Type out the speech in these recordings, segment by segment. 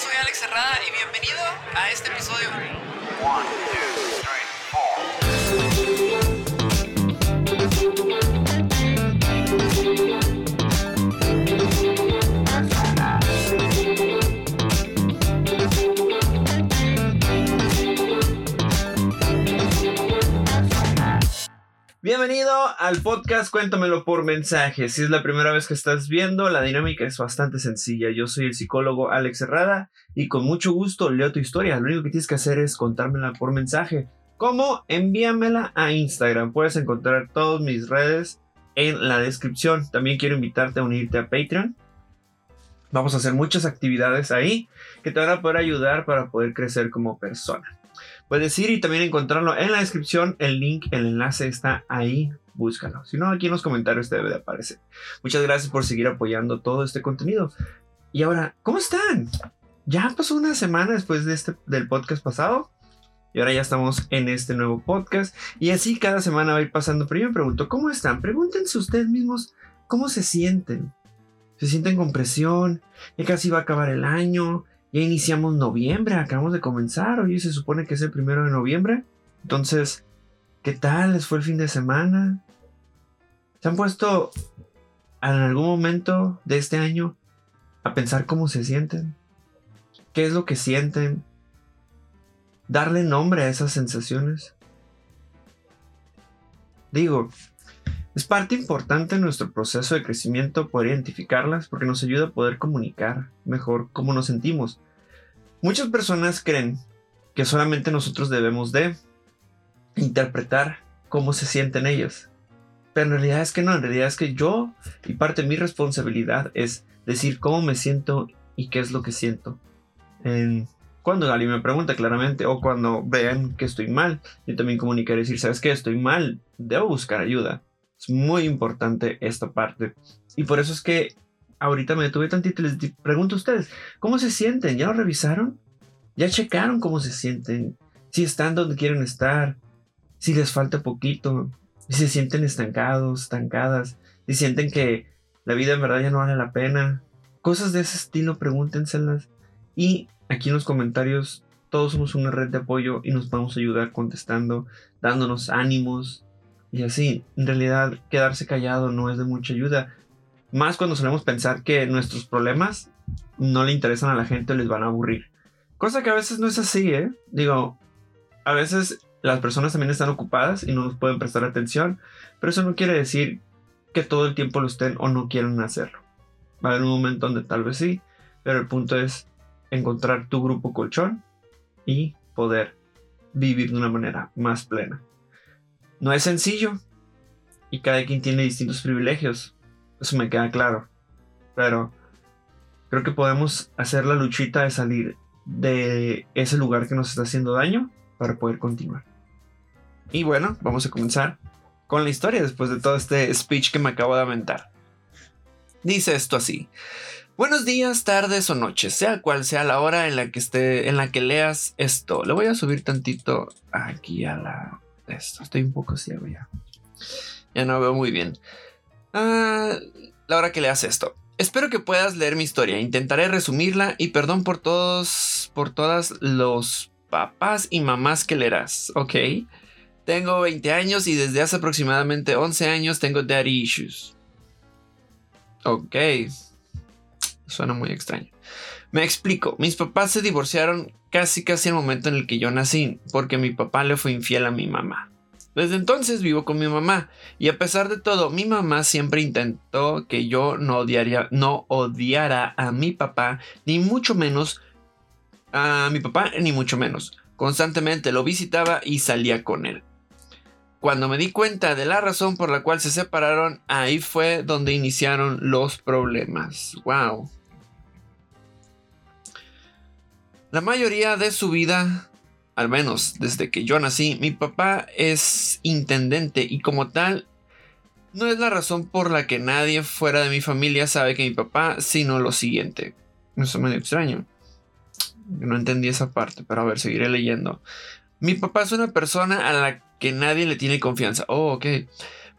soy Alex Cerrada y bienvenido a este episodio. Bienvenido al podcast Cuéntamelo por mensaje. Si es la primera vez que estás viendo, la dinámica es bastante sencilla. Yo soy el psicólogo Alex Herrada y con mucho gusto leo tu historia. Lo único que tienes que hacer es contármela por mensaje. ¿Cómo? Envíamela a Instagram. Puedes encontrar todas mis redes en la descripción. También quiero invitarte a unirte a Patreon. Vamos a hacer muchas actividades ahí que te van a poder ayudar para poder crecer como persona. Puedes ir y también encontrarlo en la descripción. El link, el enlace está ahí. Búscalo. Si no, aquí en los comentarios te debe de aparecer. Muchas gracias por seguir apoyando todo este contenido. Y ahora, ¿cómo están? Ya pasó una semana después de este, del podcast pasado. Y ahora ya estamos en este nuevo podcast. Y así cada semana va a ir pasando. Pero yo me pregunto, ¿cómo están? Pregúntense ustedes mismos cómo se sienten. ¿Se sienten con presión? Ya casi va a acabar el año. Ya iniciamos noviembre, acabamos de comenzar, hoy se supone que es el primero de noviembre. Entonces, ¿qué tal les fue el fin de semana? ¿Se han puesto en algún momento de este año a pensar cómo se sienten? ¿Qué es lo que sienten? Darle nombre a esas sensaciones. Digo, es parte importante en nuestro proceso de crecimiento poder identificarlas porque nos ayuda a poder comunicar mejor cómo nos sentimos. Muchas personas creen que solamente nosotros debemos de interpretar cómo se sienten ellos. Pero en realidad es que no, en realidad es que yo y parte de mi responsabilidad es decir cómo me siento y qué es lo que siento. cuando alguien me pregunta claramente o cuando vean que estoy mal, yo también comunicar y decir, ¿sabes qué? Estoy mal, debo buscar ayuda. Es muy importante esta parte. Y por eso es que ahorita me detuve tantito y les pregunto a ustedes, ¿cómo se sienten? ¿Ya lo revisaron? ¿Ya checaron cómo se sienten? Si están donde quieren estar, si les falta poquito, si se sienten estancados, estancadas, si sienten que la vida en verdad ya no vale la pena. Cosas de ese estilo, pregúntenselas. Y aquí en los comentarios, todos somos una red de apoyo y nos vamos a ayudar contestando, dándonos ánimos, y así, en realidad, quedarse callado no es de mucha ayuda. Más cuando solemos pensar que nuestros problemas no le interesan a la gente o les van a aburrir. Cosa que a veces no es así, ¿eh? Digo, a veces las personas también están ocupadas y no nos pueden prestar atención, pero eso no quiere decir que todo el tiempo lo estén o no quieran hacerlo. Va a haber un momento donde tal vez sí, pero el punto es encontrar tu grupo colchón y poder vivir de una manera más plena. No es sencillo. Y cada quien tiene distintos privilegios. Eso me queda claro. Pero creo que podemos hacer la luchita de salir de ese lugar que nos está haciendo daño para poder continuar. Y bueno, vamos a comenzar con la historia después de todo este speech que me acabo de aventar. Dice esto así. Buenos días, tardes o noches, sea cual sea la hora en la que esté, en la que leas esto. Le voy a subir tantito aquí a la. Estoy un poco ciego ya. Ya no veo muy bien. Ah, la hora que leas esto. Espero que puedas leer mi historia. Intentaré resumirla y perdón por todos, por todas los papás y mamás que leerás. Ok. Tengo 20 años y desde hace aproximadamente 11 años tengo daddy issues. Ok. Suena muy extraño. Me explico, mis papás se divorciaron casi casi al momento en el que yo nací, porque mi papá le fue infiel a mi mamá. Desde entonces vivo con mi mamá y a pesar de todo, mi mamá siempre intentó que yo no, odiaría, no odiara a mi papá, ni mucho menos a mi papá, ni mucho menos. Constantemente lo visitaba y salía con él. Cuando me di cuenta de la razón por la cual se separaron, ahí fue donde iniciaron los problemas. ¡Wow! La mayoría de su vida, al menos desde que yo nací, mi papá es intendente y como tal, no es la razón por la que nadie fuera de mi familia sabe que mi papá, sino lo siguiente. Eso es medio extraño. No entendí esa parte, pero a ver, seguiré leyendo. Mi papá es una persona a la que nadie le tiene confianza. Oh, ok.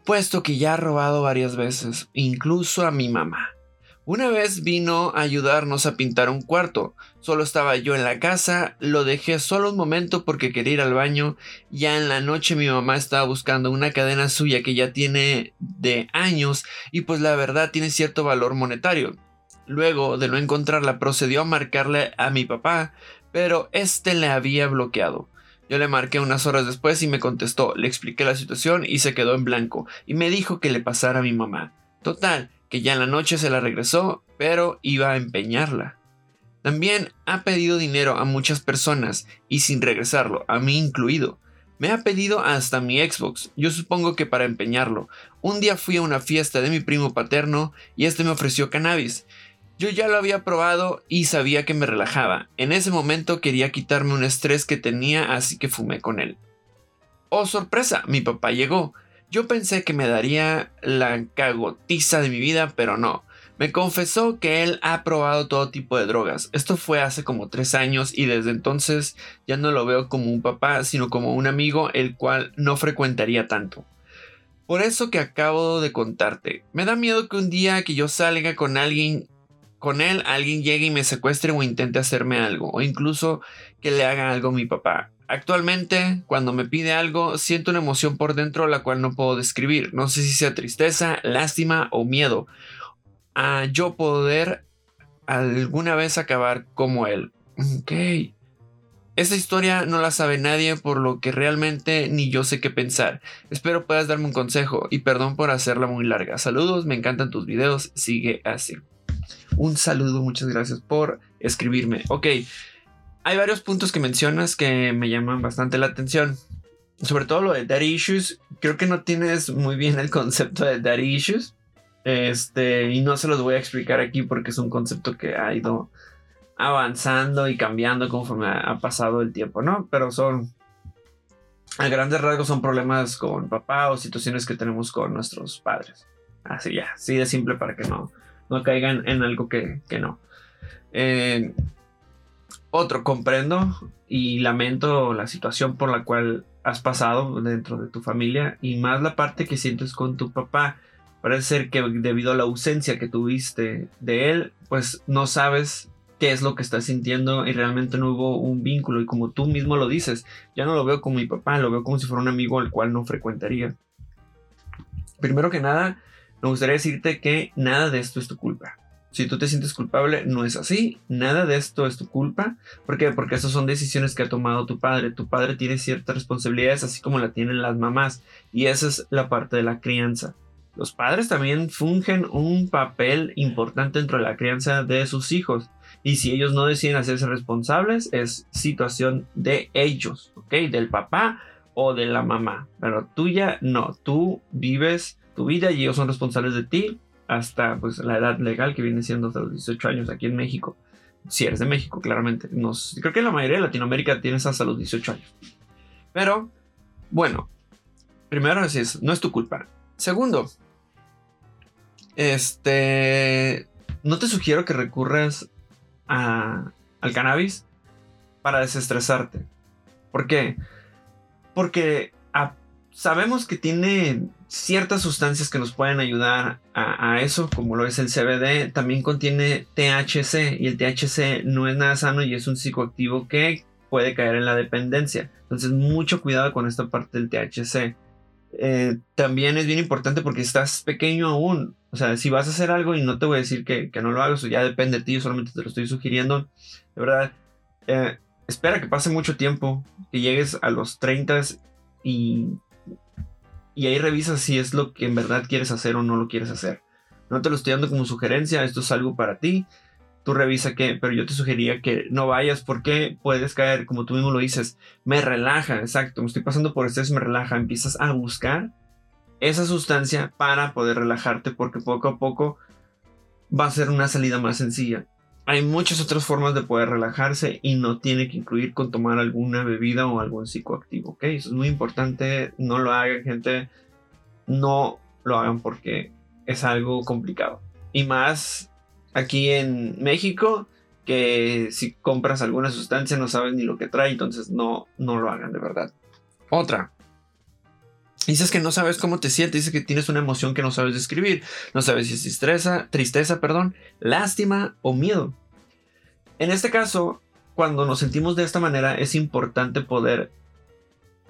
Puesto que ya ha robado varias veces, incluso a mi mamá. Una vez vino a ayudarnos a pintar un cuarto. Solo estaba yo en la casa, lo dejé solo un momento porque quería ir al baño. Ya en la noche mi mamá estaba buscando una cadena suya que ya tiene de años y pues la verdad tiene cierto valor monetario. Luego de no encontrarla procedió a marcarle a mi papá, pero este le había bloqueado. Yo le marqué unas horas después y me contestó, le expliqué la situación y se quedó en blanco y me dijo que le pasara a mi mamá. Total, que ya en la noche se la regresó, pero iba a empeñarla. También ha pedido dinero a muchas personas y sin regresarlo, a mí incluido. Me ha pedido hasta mi Xbox, yo supongo que para empeñarlo. Un día fui a una fiesta de mi primo paterno y este me ofreció cannabis. Yo ya lo había probado y sabía que me relajaba. En ese momento quería quitarme un estrés que tenía, así que fumé con él. Oh sorpresa, mi papá llegó. Yo pensé que me daría la cagotiza de mi vida, pero no. Me confesó que él ha probado todo tipo de drogas. Esto fue hace como tres años y desde entonces ya no lo veo como un papá, sino como un amigo el cual no frecuentaría tanto. Por eso que acabo de contarte, me da miedo que un día que yo salga con alguien, con él, alguien llegue y me secuestre o intente hacerme algo, o incluso que le haga algo a mi papá. Actualmente, cuando me pide algo, siento una emoción por dentro la cual no puedo describir. No sé si sea tristeza, lástima o miedo. A yo poder alguna vez acabar como él. Ok. Esta historia no la sabe nadie por lo que realmente ni yo sé qué pensar. Espero puedas darme un consejo y perdón por hacerla muy larga. Saludos, me encantan tus videos, sigue así. Un saludo, muchas gracias por escribirme. Ok, hay varios puntos que mencionas que me llaman bastante la atención. Sobre todo lo de daddy issues. Creo que no tienes muy bien el concepto de daddy issues. Este, y no se los voy a explicar aquí porque es un concepto que ha ido avanzando y cambiando conforme ha pasado el tiempo, ¿no? Pero son, a grandes rasgos, son problemas con papá o situaciones que tenemos con nuestros padres. Así ya, así de simple para que no, no caigan en algo que, que no. Eh, otro, comprendo y lamento la situación por la cual has pasado dentro de tu familia y más la parte que sientes con tu papá. Parece ser que debido a la ausencia que tuviste de él, pues no sabes qué es lo que estás sintiendo y realmente no hubo un vínculo y como tú mismo lo dices, ya no lo veo como mi papá, lo veo como si fuera un amigo al cual no frecuentaría. Primero que nada, me gustaría decirte que nada de esto es tu culpa. Si tú te sientes culpable, no es así. Nada de esto es tu culpa. ¿Por qué? Porque esas son decisiones que ha tomado tu padre. Tu padre tiene ciertas responsabilidades, así como la tienen las mamás. Y esa es la parte de la crianza. Los padres también fungen un papel importante dentro de la crianza de sus hijos. Y si ellos no deciden hacerse responsables, es situación de ellos, ¿ok? Del papá o de la mamá. Pero tuya, no. Tú vives tu vida y ellos son responsables de ti hasta pues, la edad legal que viene siendo hasta los 18 años aquí en México. Si eres de México, claramente. Creo que la mayoría de Latinoamérica tienes hasta los 18 años. Pero, bueno, primero es, no es tu culpa. Segundo, este, no te sugiero que recurras a, al cannabis para desestresarte. ¿Por qué? Porque sabemos que tiene ciertas sustancias que nos pueden ayudar a, eso, como lo es el CBD, también contiene THC y el THC no es nada sano y es un psicoactivo que puede caer en la dependencia. Entonces, mucho cuidado con esta parte del THC. Eh, también es bien importante porque estás pequeño aún. O sea, si vas a hacer algo y no te voy a decir que, no lo hagas, ya depende de ti, yo solamente te lo estoy sugiriendo. De verdad, eh, espera que pase mucho tiempo, que llegues a los 30 y y ahí revisas si es lo que en verdad quieres hacer o no lo quieres hacer. No te lo estoy dando como sugerencia, esto es algo para ti. Tú revisa qué, pero yo te sugería que no vayas porque puedes caer, como tú mismo lo dices, me relaja, exacto, me estoy pasando por estrés, me relaja, empiezas a buscar esa sustancia para poder relajarte porque poco a poco va a ser una salida más sencilla hay muchas otras formas de poder relajarse y no tiene que incluir con tomar alguna bebida o algún psicoactivo, ¿ok? Eso es muy importante, no lo hagan gente, no lo hagan porque es algo complicado. Y más aquí en México, que si compras alguna sustancia no sabes ni lo que trae, entonces no, no lo hagan de verdad. Otra, Dices que no sabes cómo te sientes, dices que tienes una emoción que no sabes describir. No sabes si es tristeza, tristeza, perdón, lástima o miedo. En este caso, cuando nos sentimos de esta manera, es importante poder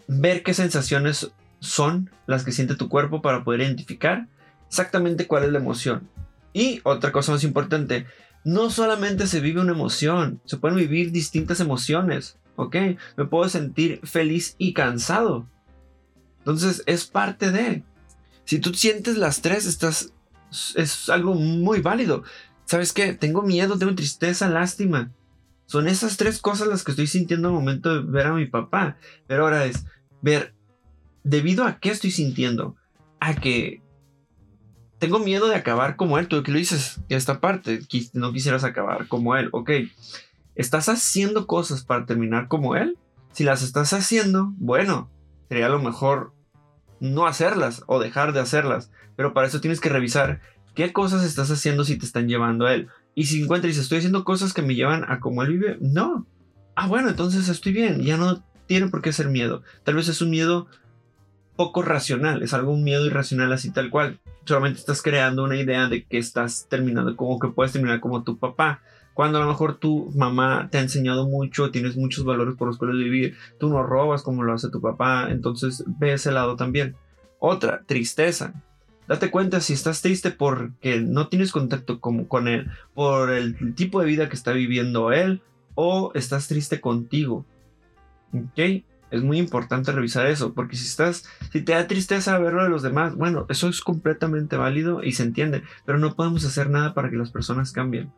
ver qué sensaciones son las que siente tu cuerpo para poder identificar exactamente cuál es la emoción. Y otra cosa más importante, no solamente se vive una emoción, se pueden vivir distintas emociones, ¿ok? Me puedo sentir feliz y cansado. Entonces es parte de... Si tú sientes las tres, estás... Es algo muy válido. ¿Sabes qué? Tengo miedo, tengo tristeza, lástima. Son esas tres cosas las que estoy sintiendo al momento de ver a mi papá. Pero ahora es ver, ¿debido a qué estoy sintiendo? A que tengo miedo de acabar como él. Tú que lo dices, esta parte, no quisieras acabar como él. Ok, ¿estás haciendo cosas para terminar como él? Si las estás haciendo, bueno, sería lo mejor no hacerlas o dejar de hacerlas. Pero para eso tienes que revisar qué cosas estás haciendo si te están llevando a él. Y si encuentras dices, estoy haciendo cosas que me llevan a como él vive, no. Ah, bueno, entonces estoy bien, ya no tiene por qué ser miedo. Tal vez es un miedo poco racional, es algo un miedo irracional así tal cual. Solamente estás creando una idea de que estás terminando como que puedes terminar como tu papá. Cuando a lo mejor tu mamá te ha enseñado mucho, tienes muchos valores por los cuales vivir, tú no robas como lo hace tu papá, entonces ve ese lado también. Otra, tristeza. Date cuenta si estás triste porque no tienes contacto con, con él, por el tipo de vida que está viviendo él, o estás triste contigo. ¿Ok? Es muy importante revisar eso, porque si estás, si te da tristeza verlo de los demás, bueno, eso es completamente válido y se entiende, pero no podemos hacer nada para que las personas cambien.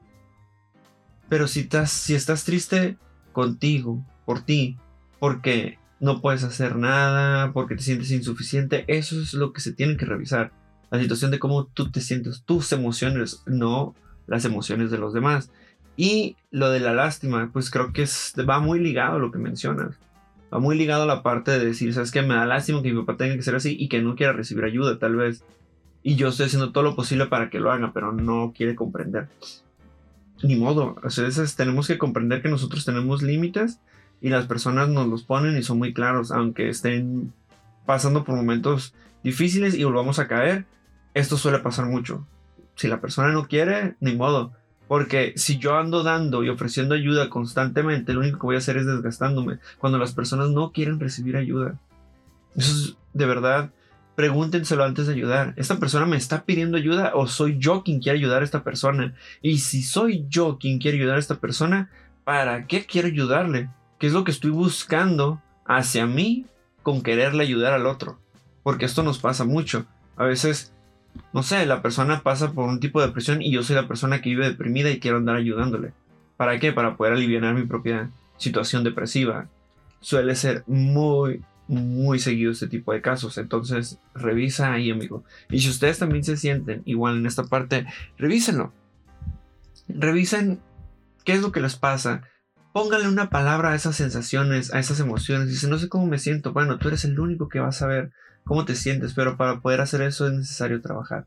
Pero si estás, si estás triste contigo, por ti, porque no puedes hacer nada, porque te sientes insuficiente, eso es lo que se tiene que revisar. La situación de cómo tú te sientes, tus emociones, no las emociones de los demás. Y lo de la lástima, pues creo que va muy ligado a lo que mencionas. Va muy ligado a la parte de decir, sabes que me da lástima que mi papá tenga que ser así y que no quiera recibir ayuda, tal vez. Y yo estoy haciendo todo lo posible para que lo haga, pero no quiere comprender. Ni modo, a veces tenemos que comprender que nosotros tenemos límites y las personas nos los ponen y son muy claros, aunque estén pasando por momentos difíciles y volvamos a caer. Esto suele pasar mucho. Si la persona no quiere, ni modo porque si yo ando dando y ofreciendo ayuda constantemente, lo único que voy a hacer es desgastándome. Cuando las personas no quieren recibir ayuda. Eso es de verdad. Pregúntenselo antes de ayudar. ¿Esta persona me está pidiendo ayuda o soy yo quien quiere ayudar a esta persona? Y si soy yo quien quiere ayudar a esta persona, ¿para qué quiero ayudarle? ¿Qué es lo que estoy buscando hacia mí con quererle ayudar al otro? Porque esto nos pasa mucho. A veces no sé, la persona pasa por un tipo de depresión y yo soy la persona que vive deprimida y quiero andar ayudándole. ¿Para qué? Para poder aliviar mi propia situación depresiva. Suele ser muy, muy seguido este tipo de casos. Entonces, revisa ahí, amigo. Y si ustedes también se sienten igual en esta parte, revísenlo. Revisen qué es lo que les pasa. Pónganle una palabra a esas sensaciones, a esas emociones. Dice, no sé cómo me siento. Bueno, tú eres el único que va a saber cómo te sientes, pero para poder hacer eso es necesario trabajar.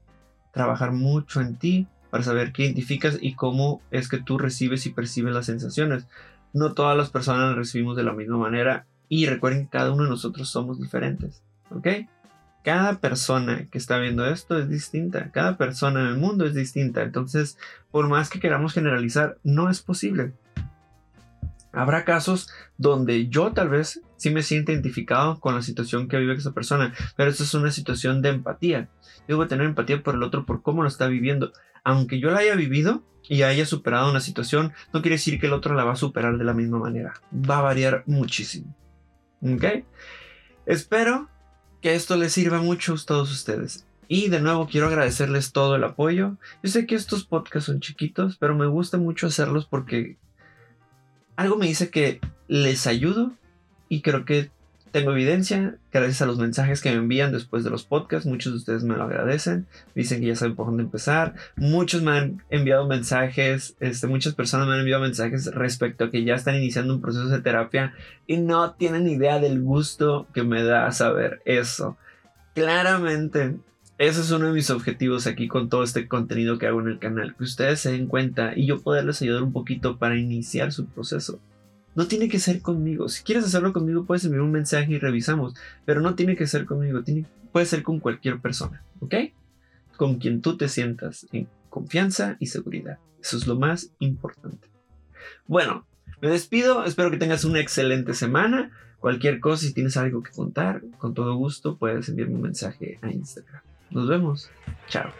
Trabajar mucho en ti para saber qué identificas y cómo es que tú recibes y percibes las sensaciones. No todas las personas las recibimos de la misma manera y recuerden que cada uno de nosotros somos diferentes, ¿ok? Cada persona que está viendo esto es distinta, cada persona en el mundo es distinta, entonces por más que queramos generalizar, no es posible. Habrá casos donde yo tal vez sí me siento identificado con la situación que vive esa persona, pero eso es una situación de empatía. Yo debo tener empatía por el otro, por cómo lo está viviendo. Aunque yo la haya vivido y haya superado una situación, no quiere decir que el otro la va a superar de la misma manera. Va a variar muchísimo. ¿Ok? Espero que esto les sirva mucho a todos ustedes. Y de nuevo quiero agradecerles todo el apoyo. Yo sé que estos podcasts son chiquitos, pero me gusta mucho hacerlos porque algo me dice que les ayudo y creo que tengo evidencia gracias a los mensajes que me envían después de los podcasts. Muchos de ustedes me lo agradecen, dicen que ya saben por dónde empezar. Muchos me han enviado mensajes, este, muchas personas me han enviado mensajes respecto a que ya están iniciando un proceso de terapia y no tienen idea del gusto que me da saber eso. Claramente ese es uno de mis objetivos aquí con todo este contenido que hago en el canal, que ustedes se den cuenta y yo poderles ayudar un poquito para iniciar su proceso. No tiene que ser conmigo. Si quieres hacerlo conmigo, puedes enviar un mensaje y revisamos. Pero no tiene que ser conmigo. puede ser con cualquier persona, ¿ok? Con quien tú te sientas en confianza y seguridad. Eso es lo más importante. Bueno, me despido, espero que tengas una excelente semana. Cualquier cosa, si tienes algo que contar, con todo gusto puedes enviarme un mensaje a Instagram. Nos vemos. Chao.